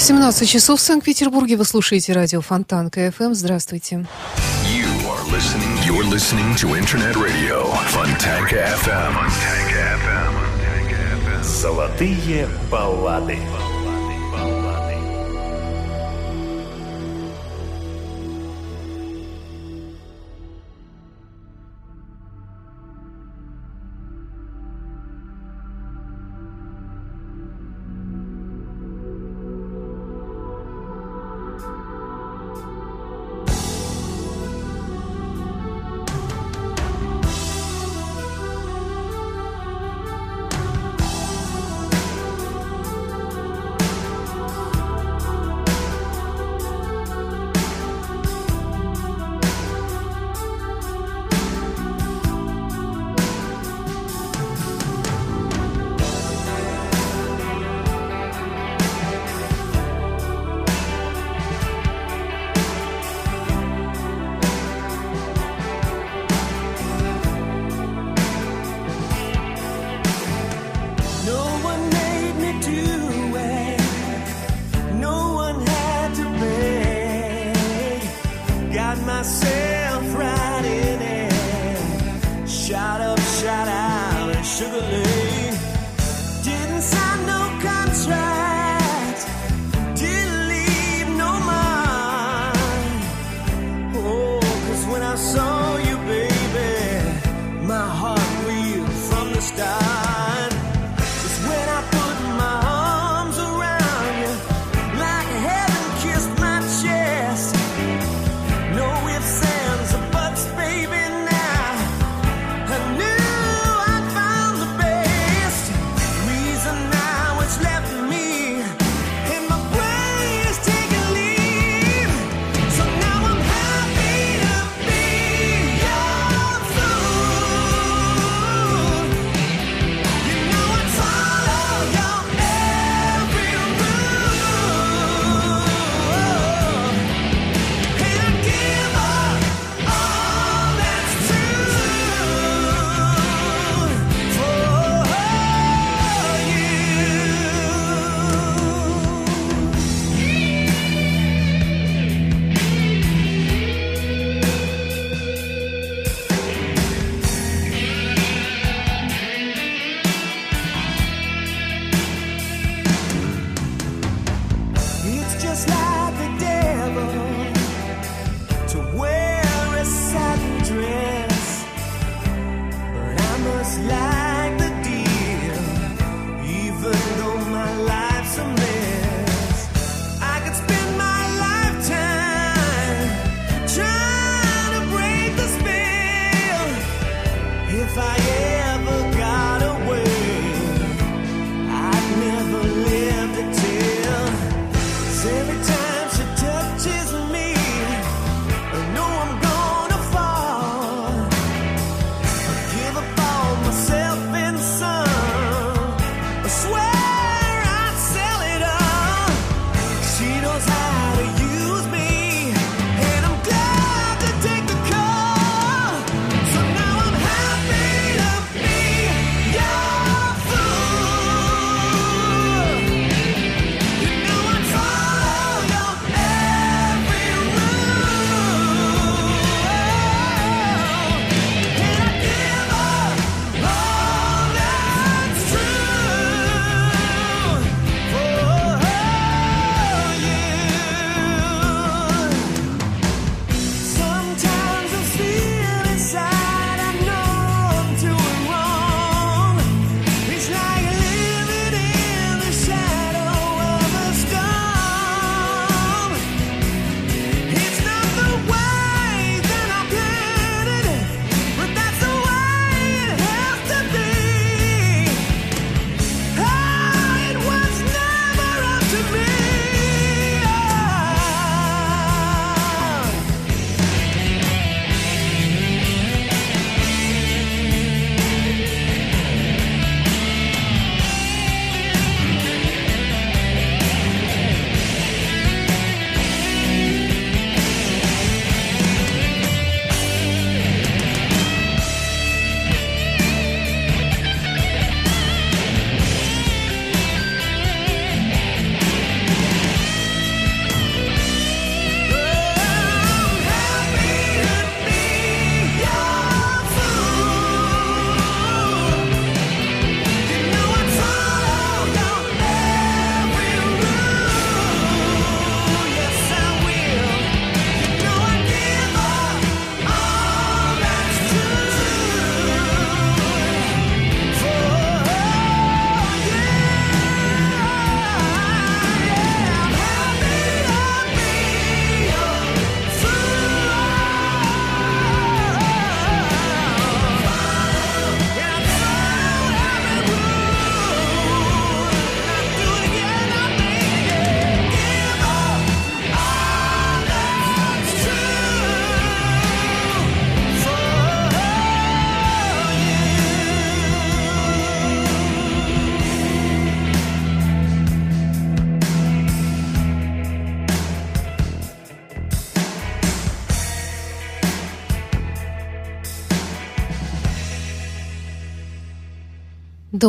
17 часов в Санкт-Петербурге. Вы слушаете радио Фонтан КФМ. Здравствуйте. You are listening. You're listening to Internet Radio. Funtank FM. Золотые баллады.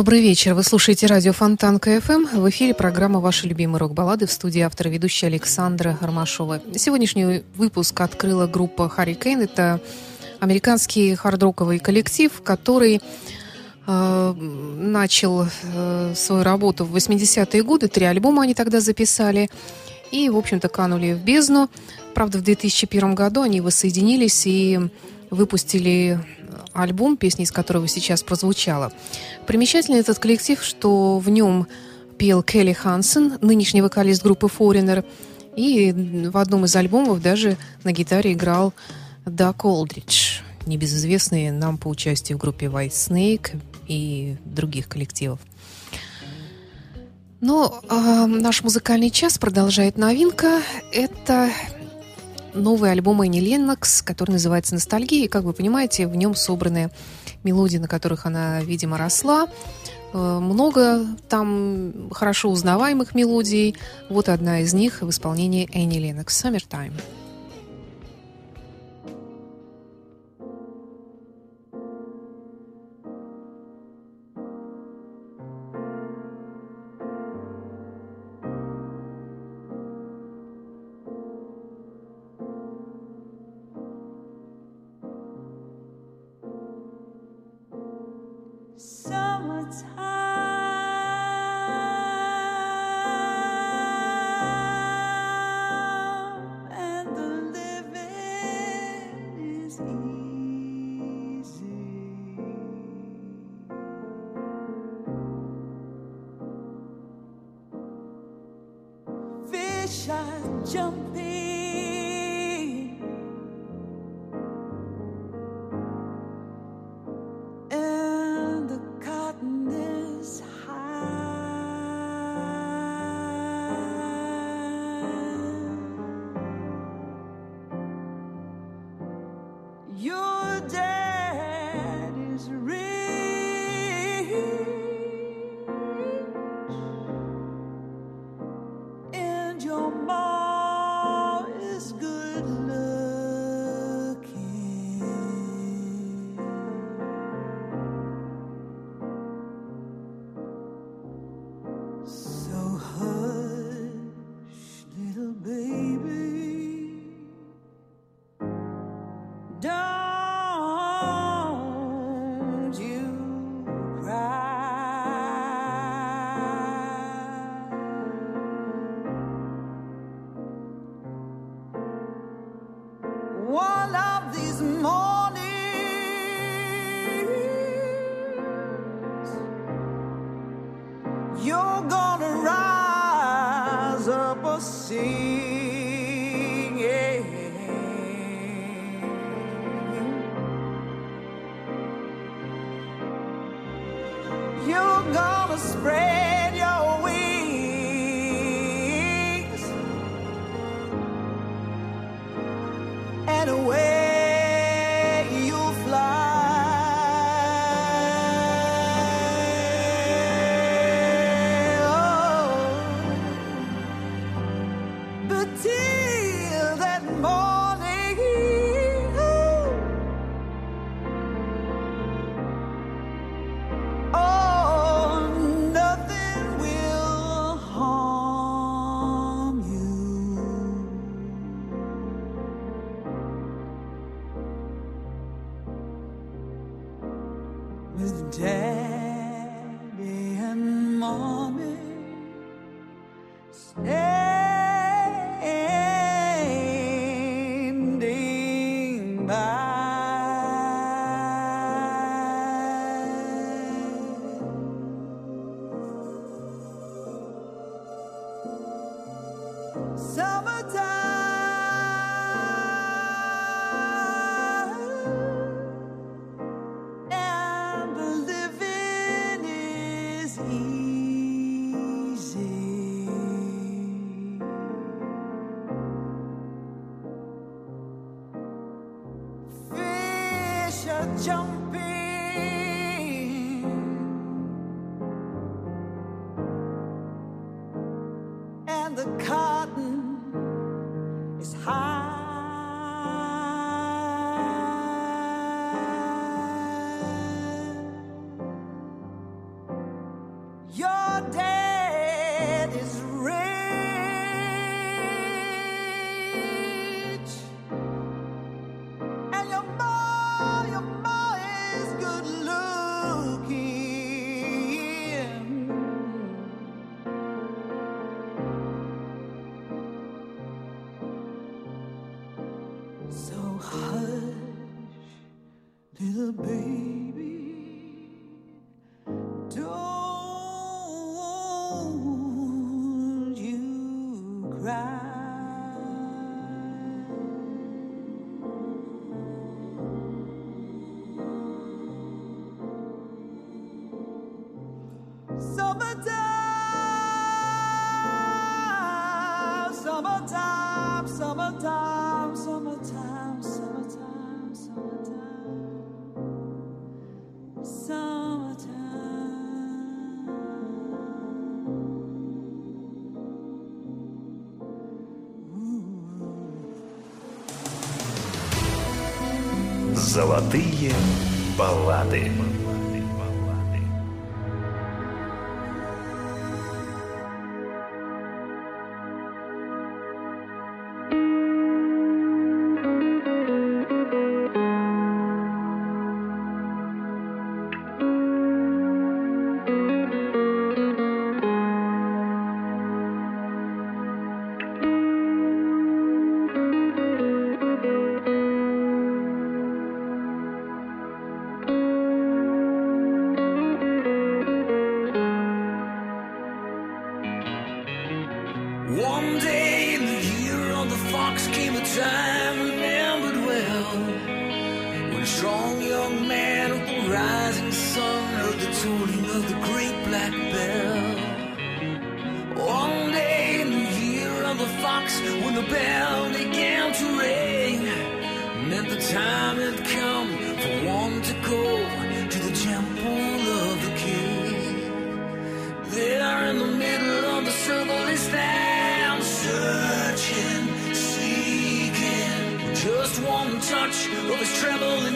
Добрый вечер. Вы слушаете радио Фонтан КФМ. В эфире программа «Ваши любимые рок-баллады» в студии автора ведущая Александра Ромашова. Сегодняшний выпуск открыла группа «Hurricane». Это американский хард-роковый коллектив, который э, начал э, свою работу в 80-е годы. Три альбома они тогда записали. И, в общем-то, канули в бездну. Правда, в 2001 году они воссоединились и выпустили альбом, песня из которого сейчас прозвучала. Примечательный этот коллектив, что в нем пел Келли Хансен, нынешний вокалист группы Foreigner, и в одном из альбомов даже на гитаре играл Дак Олдридж, небезызвестный нам по участию в группе White Snake и других коллективов. Но э, наш музыкальный час продолжает новинка. Это новый альбом Энни Леннокс, который называется «Ностальгия». И, как вы понимаете, в нем собраны мелодии, на которых она, видимо, росла. Э, много там хорошо узнаваемых мелодий. Вот одна из них в исполнении Энни Леннокс «Summertime». the tears. bell began to ring, Meant the time had come for one to go to the temple of the king. There in the middle of the circle is them searching, seeking, just one touch of his trembling.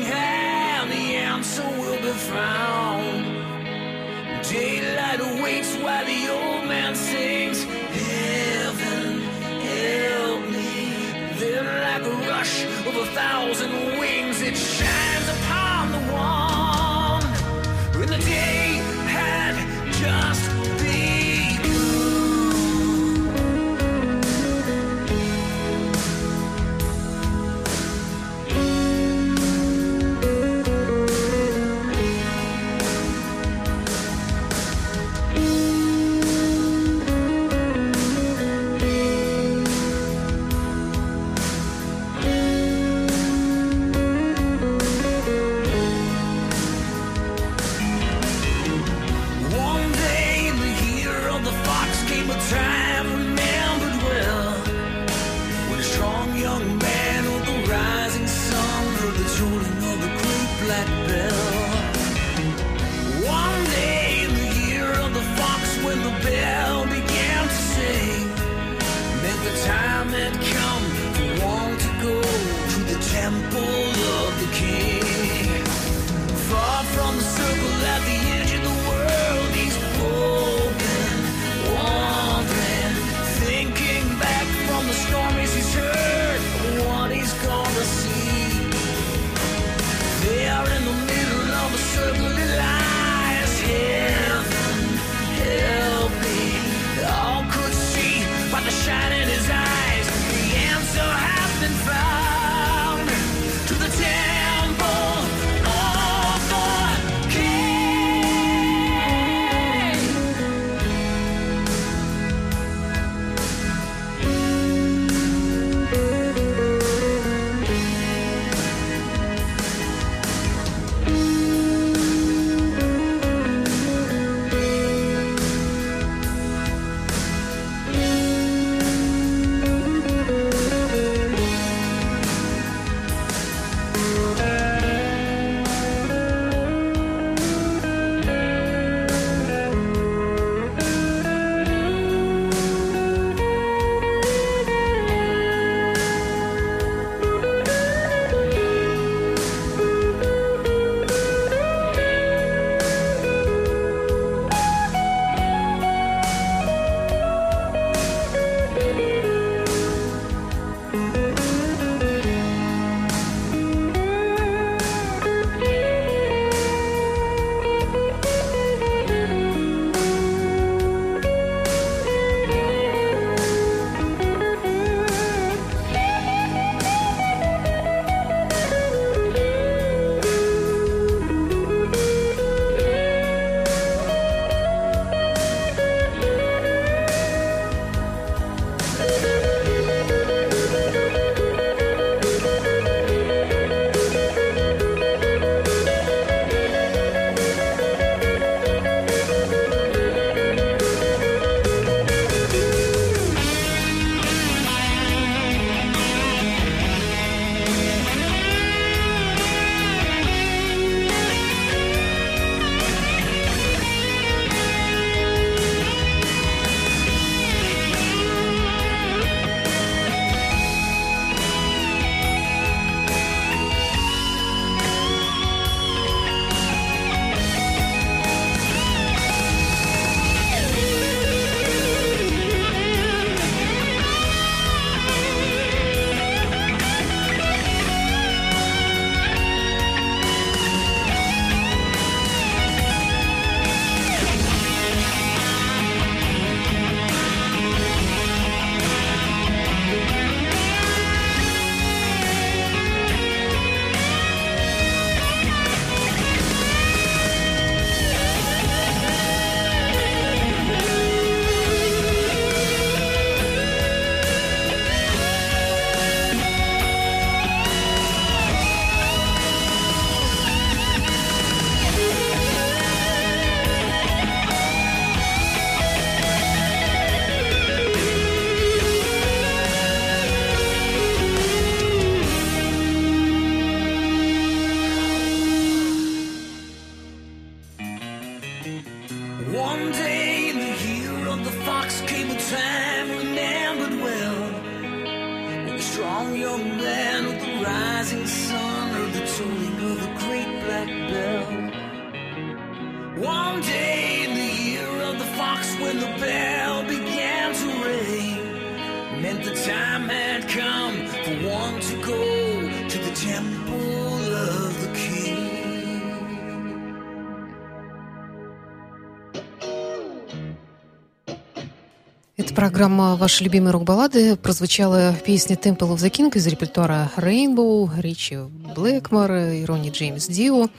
Программа «Ваши любимые рок-баллады» прозвучала песня «Temple of the King» из репертуара Rainbow, Ричи Блэкмор и Ронни Джеймс Дио.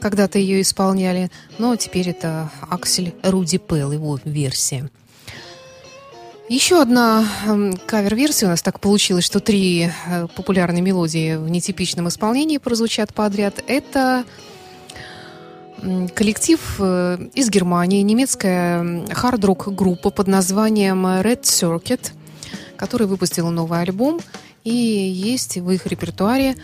Когда-то ее исполняли, но теперь это Аксель Руди Пелл, его версия. Еще одна кавер-версия у нас так получилось, что три э, популярные мелодии в нетипичном исполнении прозвучат подряд. Это коллектив э, из Германии, немецкая хард-рок группа под названием Red Circuit, который выпустила новый альбом. И есть в их репертуаре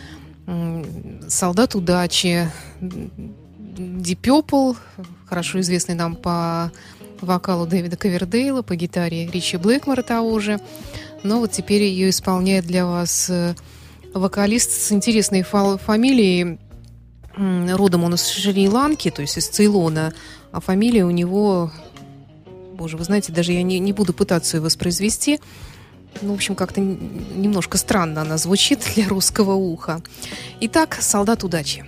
«Солдат удачи», Deep Purple, хорошо известный нам по вокалу Дэвида Ковердейла, по гитаре Ричи Блэкмора того же. Но вот теперь ее исполняет для вас э, вокалист с интересной фамилией родом он из Шри-Ланки, то есть из Цейлона, а фамилия у него, боже, вы знаете, даже я не, не буду пытаться ее воспроизвести, ну, в общем, как-то немножко странно она звучит для русского уха. Итак, «Солдат удачи».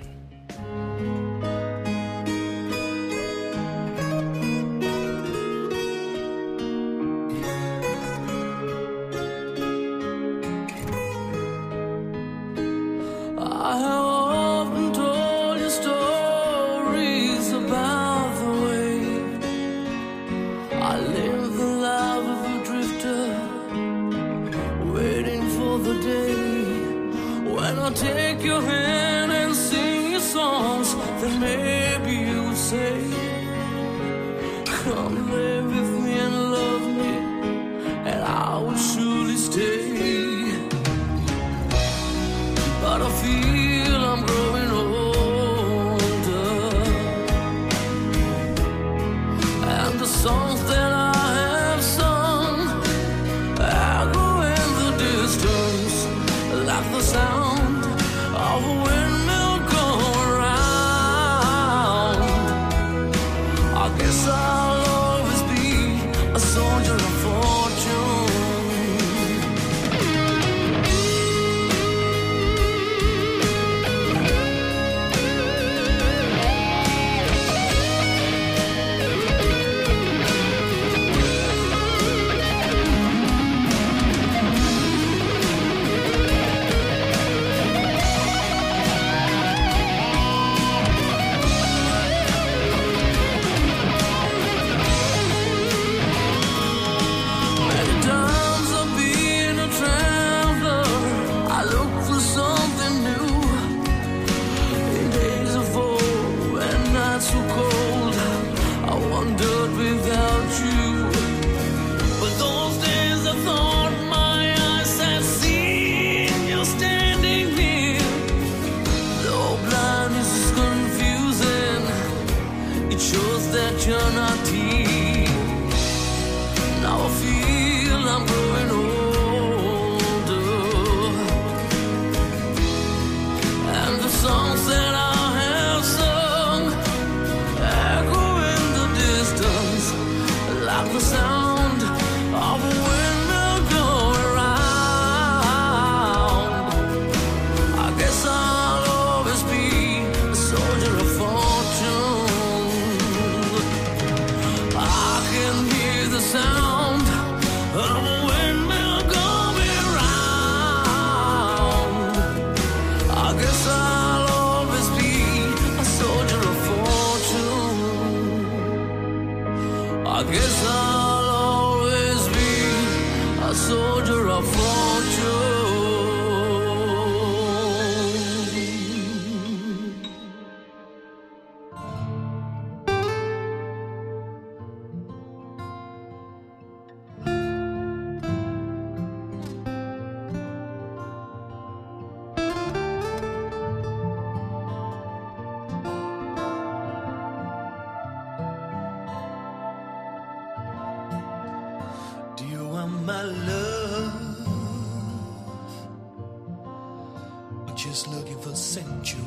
just looking for century.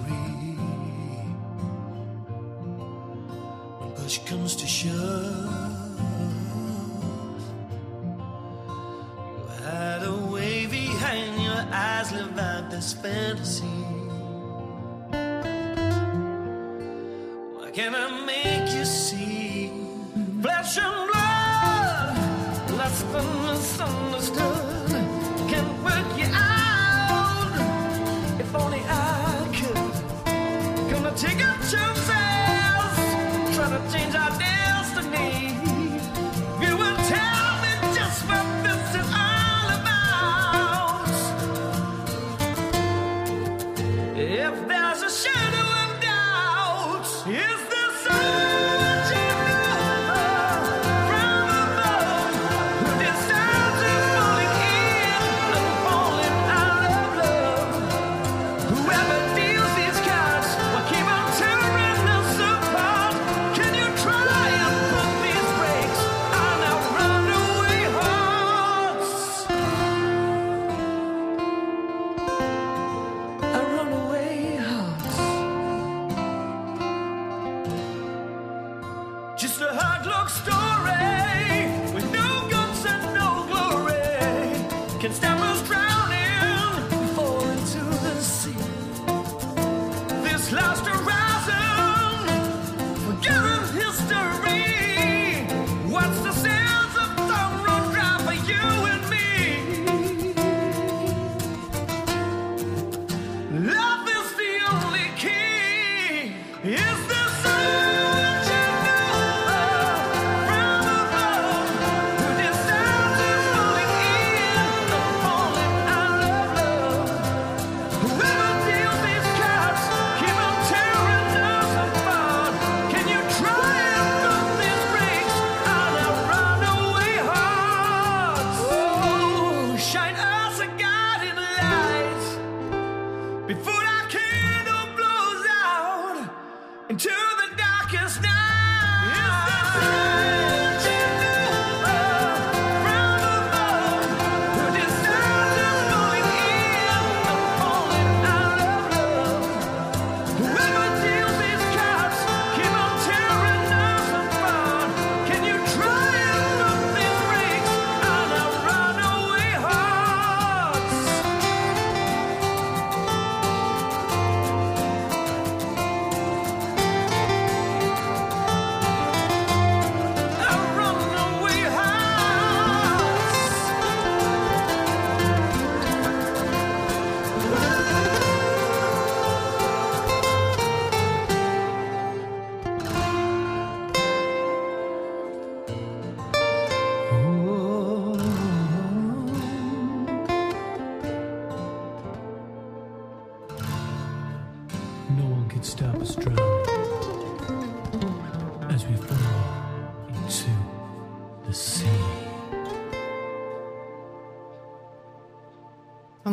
When push comes to shove, you hide a behind your eyes, live out this fantasy. Why can't I make you see flesh and blood? Less than misunderstood. 就在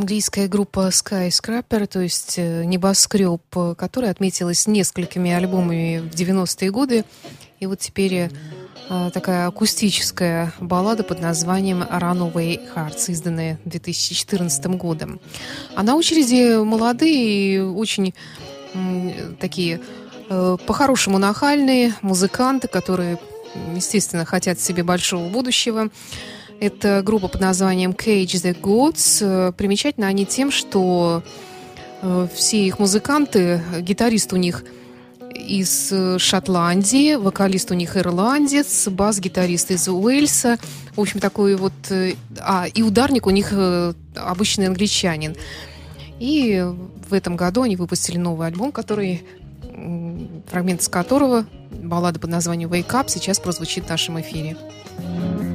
английская группа Skyscraper, то есть э, небоскреб, э, которая отметилась несколькими альбомами в 90-е годы. И вот теперь э, такая акустическая баллада под названием «Runaway Hearts», изданная 2014 годом. А на очереди молодые и очень такие по-хорошему нахальные музыканты, которые, естественно, хотят себе большого будущего. Это группа под названием Cage the Gods. Э, Примечательно они тем, что э, все их музыканты, гитарист у них из э, Шотландии, вокалист у них ирландец, бас-гитарист из Уэльса. В общем, такой вот... А, и ударник у них обычный англичанин. И в этом году они выпустили новый альбом, который фрагмент из которого, баллада под названием «Wake Up», сейчас прозвучит в нашем эфире. thank you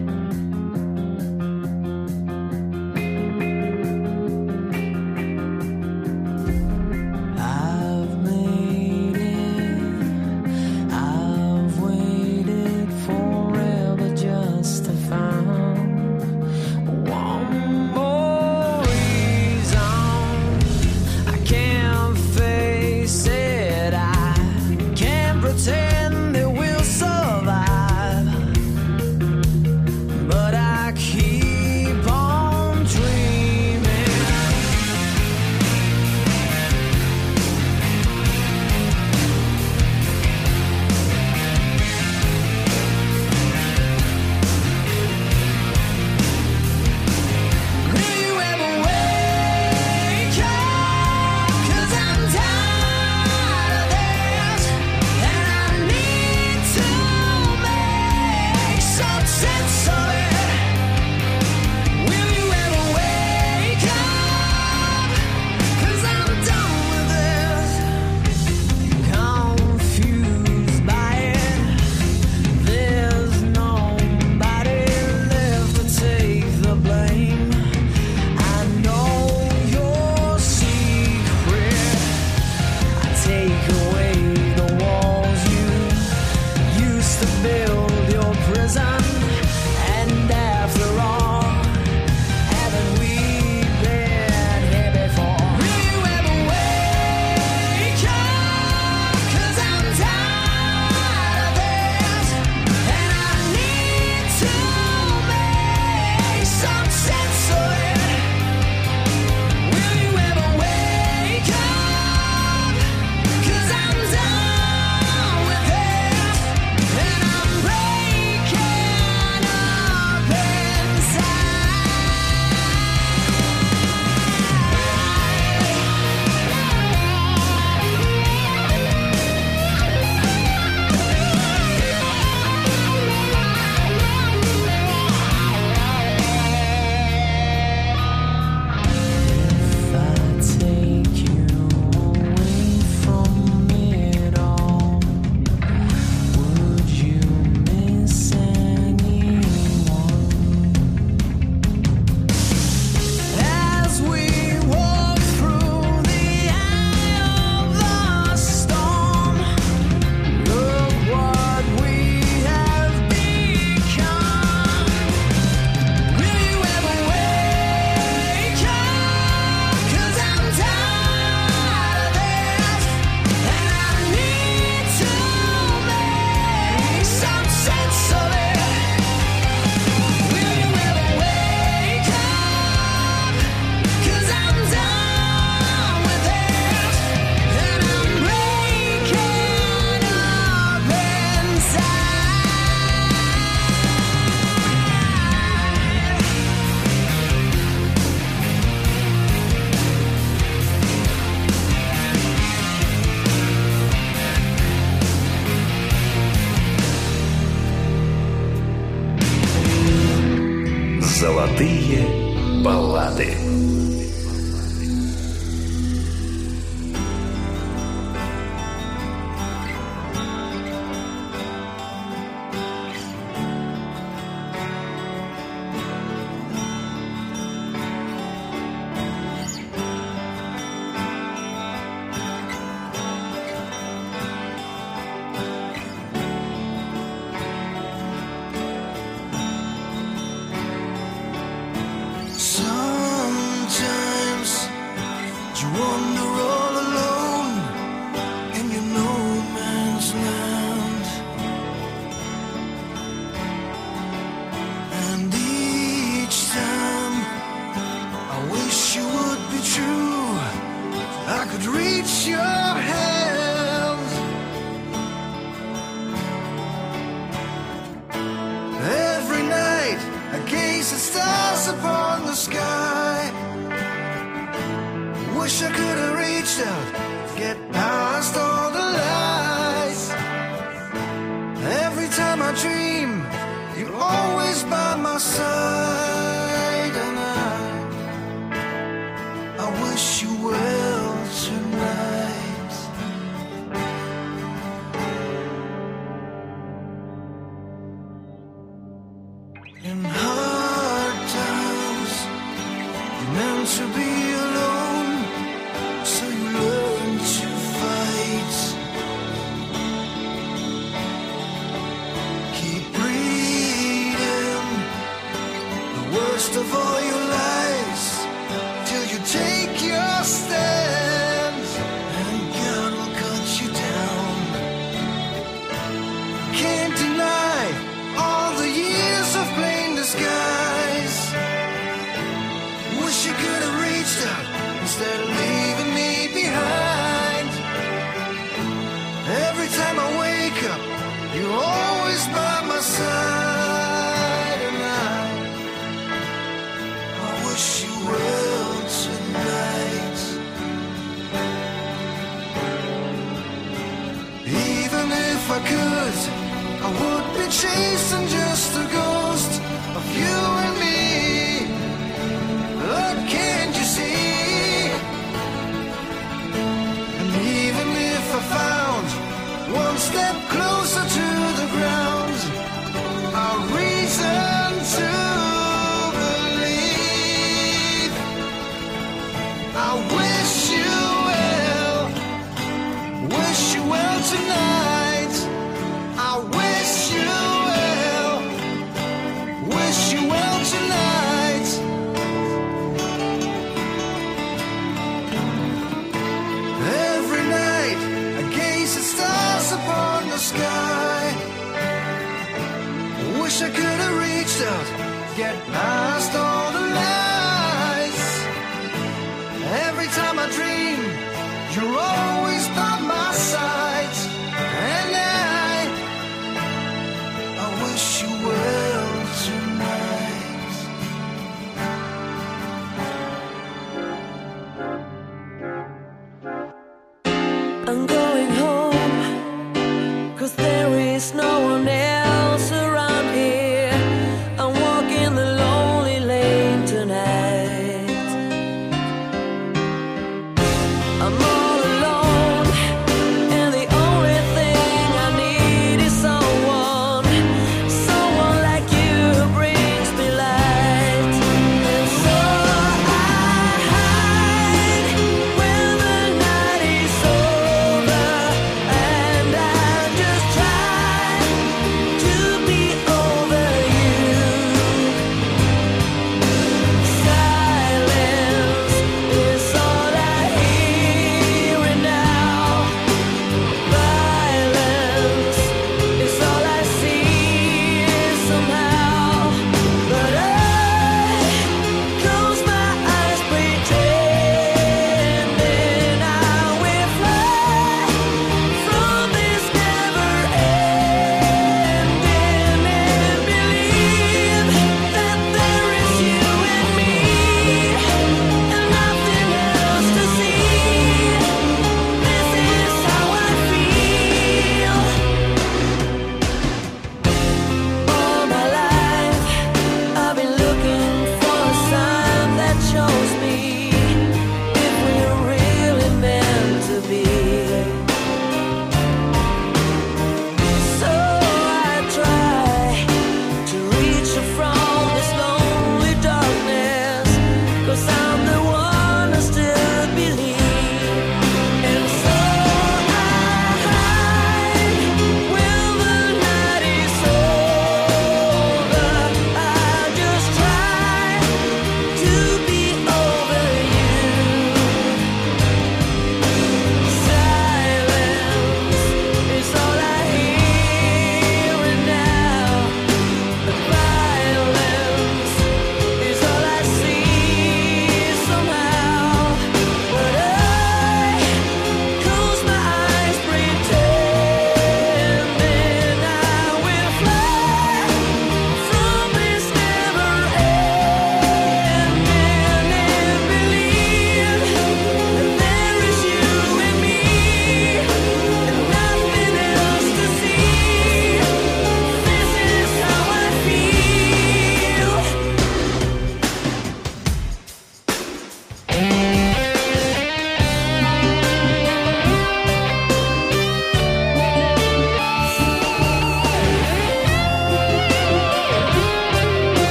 sun.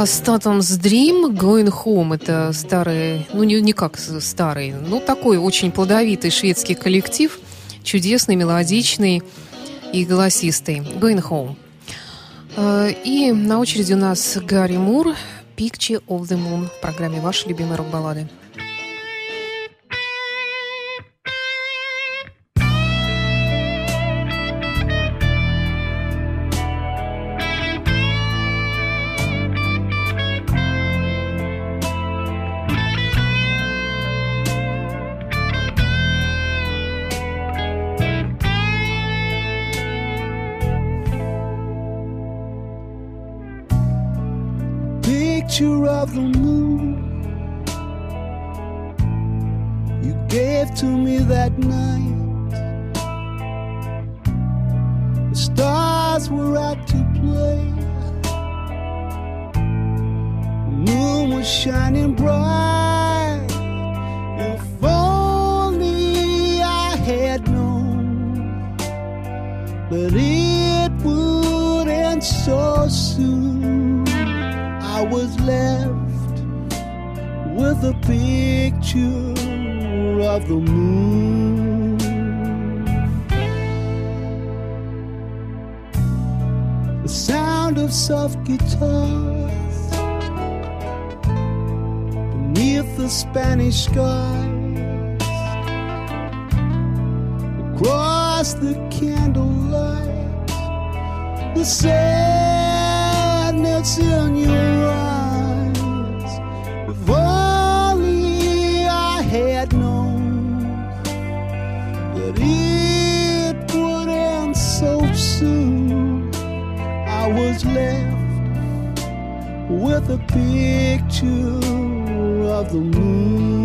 Atoms Dream, Going Home. Это старый, ну не, не как старый, ну такой очень плодовитый шведский коллектив, чудесный, мелодичный и голосистый. Going Home. Э, И на очереди у нас Гарри Мур, Picture of the Moon в программе «Ваши любимые рок-баллады». The stars were out to play. The moon was shining bright. If only I had known that it would end so soon. I was left with a picture of the moon. Sound of soft guitars beneath the Spanish skies across the candlelight the sadness in your eyes. A picture of the moon.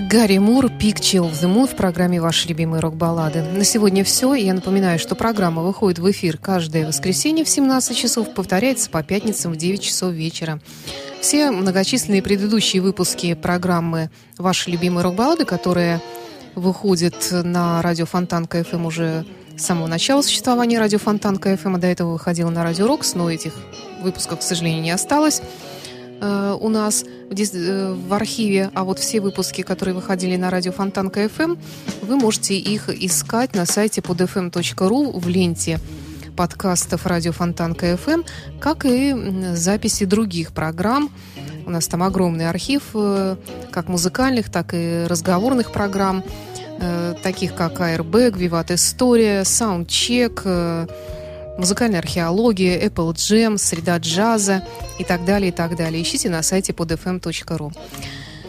Гэри Мур, Picture of the Moon в программе «Ваши любимые рок-баллады». На сегодня все. Я напоминаю, что программа выходит в эфир каждое воскресенье в 17 часов, повторяется по пятницам в 9 часов вечера. Все многочисленные предыдущие выпуски программы «Ваши любимые рок-баллады», которые выходят на радио Фонтан КФМ уже с самого начала существования радио Фонтан КФМ, а до этого выходила на радио Рокс, но этих выпусков, к сожалению, не осталось э, у нас э, в архиве, а вот все выпуски, которые выходили на радио Фонтан КФМ, вы можете их искать на сайте podfm.ru в ленте подкастов радио Фонтан КФМ, как и записи других программ. У нас там огромный архив э, как музыкальных, так и разговорных программ, таких как Airbag, Виват История, Soundcheck, э, музыкальная археология, Apple Jam, среда джаза и так далее, и так далее. Ищите на сайте podfm.ru.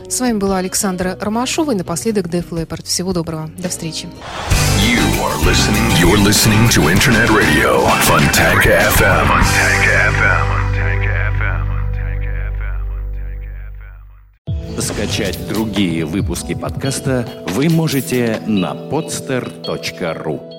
С вами была Александра Ромашова и напоследок Def Leppard. Всего доброго. До встречи. You are listening. You're listening to Internet Radio Funtank FM. Funtank FM. Скачать другие выпуски подкаста вы можете на podster.ru